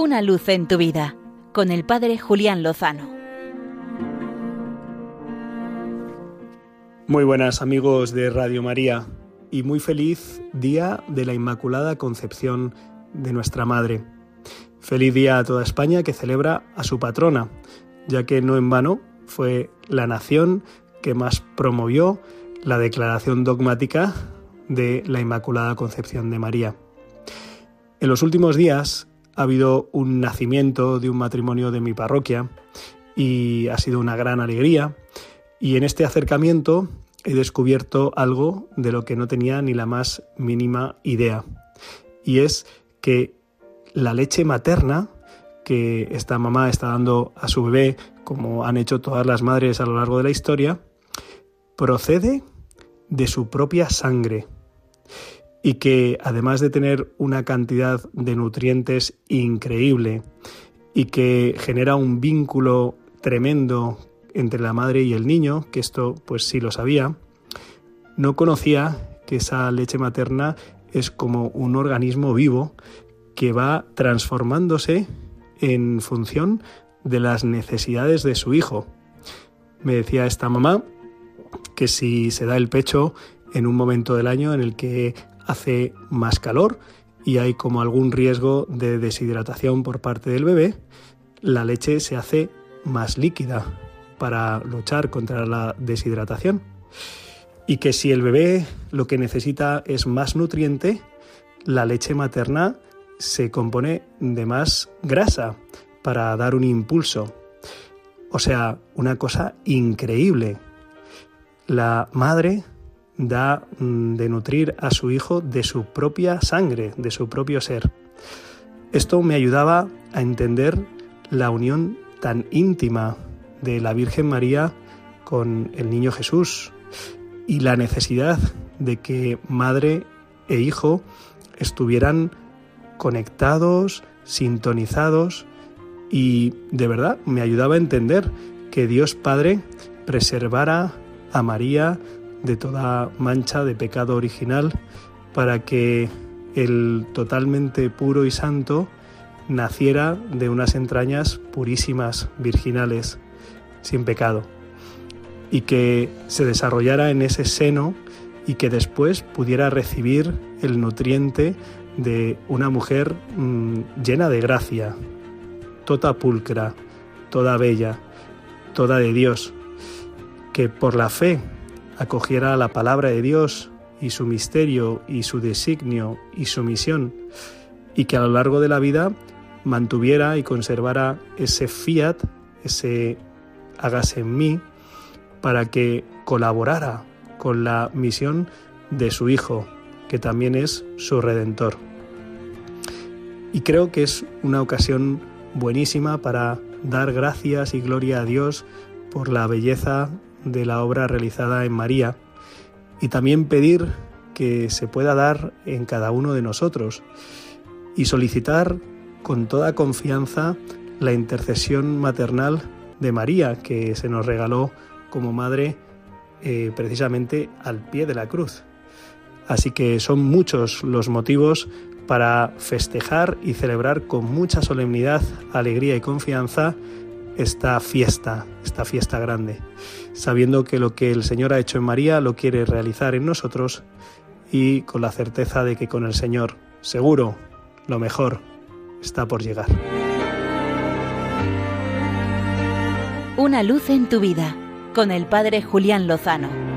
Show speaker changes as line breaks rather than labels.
Una luz en tu vida con el Padre Julián Lozano.
Muy buenas amigos de Radio María y muy feliz día de la Inmaculada Concepción de nuestra Madre. Feliz día a toda España que celebra a su patrona, ya que no en vano fue la nación que más promovió la declaración dogmática de la Inmaculada Concepción de María. En los últimos días ha habido un nacimiento de un matrimonio de mi parroquia y ha sido una gran alegría. Y en este acercamiento he descubierto algo de lo que no tenía ni la más mínima idea. Y es que la leche materna que esta mamá está dando a su bebé, como han hecho todas las madres a lo largo de la historia, procede de su propia sangre y que además de tener una cantidad de nutrientes increíble y que genera un vínculo tremendo entre la madre y el niño, que esto pues sí lo sabía, no conocía que esa leche materna es como un organismo vivo que va transformándose en función de las necesidades de su hijo. Me decía esta mamá que si se da el pecho en un momento del año en el que hace más calor y hay como algún riesgo de deshidratación por parte del bebé, la leche se hace más líquida para luchar contra la deshidratación. Y que si el bebé lo que necesita es más nutriente, la leche materna se compone de más grasa para dar un impulso. O sea, una cosa increíble. La madre da mm, de nutrir a su hijo de su propia sangre, de su propio ser. Esto me ayudaba a entender la unión tan íntima de la Virgen María con el niño Jesús y la necesidad de que madre e hijo estuvieran conectados, sintonizados y de verdad me ayudaba a entender que Dios Padre preservara a María de toda mancha de pecado original para que el totalmente puro y santo naciera de unas entrañas purísimas, virginales, sin pecado, y que se desarrollara en ese seno y que después pudiera recibir el nutriente de una mujer mm, llena de gracia, toda pulcra, toda bella, toda de Dios, que por la fe acogiera la palabra de Dios y su misterio y su designio y su misión, y que a lo largo de la vida mantuviera y conservara ese fiat, ese hágase en mí, para que colaborara con la misión de su Hijo, que también es su Redentor. Y creo que es una ocasión buenísima para dar gracias y gloria a Dios por la belleza de la obra realizada en María y también pedir que se pueda dar en cada uno de nosotros y solicitar con toda confianza la intercesión maternal de María que se nos regaló como madre eh, precisamente al pie de la cruz. Así que son muchos los motivos para festejar y celebrar con mucha solemnidad, alegría y confianza esta fiesta, esta fiesta grande, sabiendo que lo que el Señor ha hecho en María lo quiere realizar en nosotros y con la certeza de que con el Señor, seguro, lo mejor está por llegar.
Una luz en tu vida, con el Padre Julián Lozano.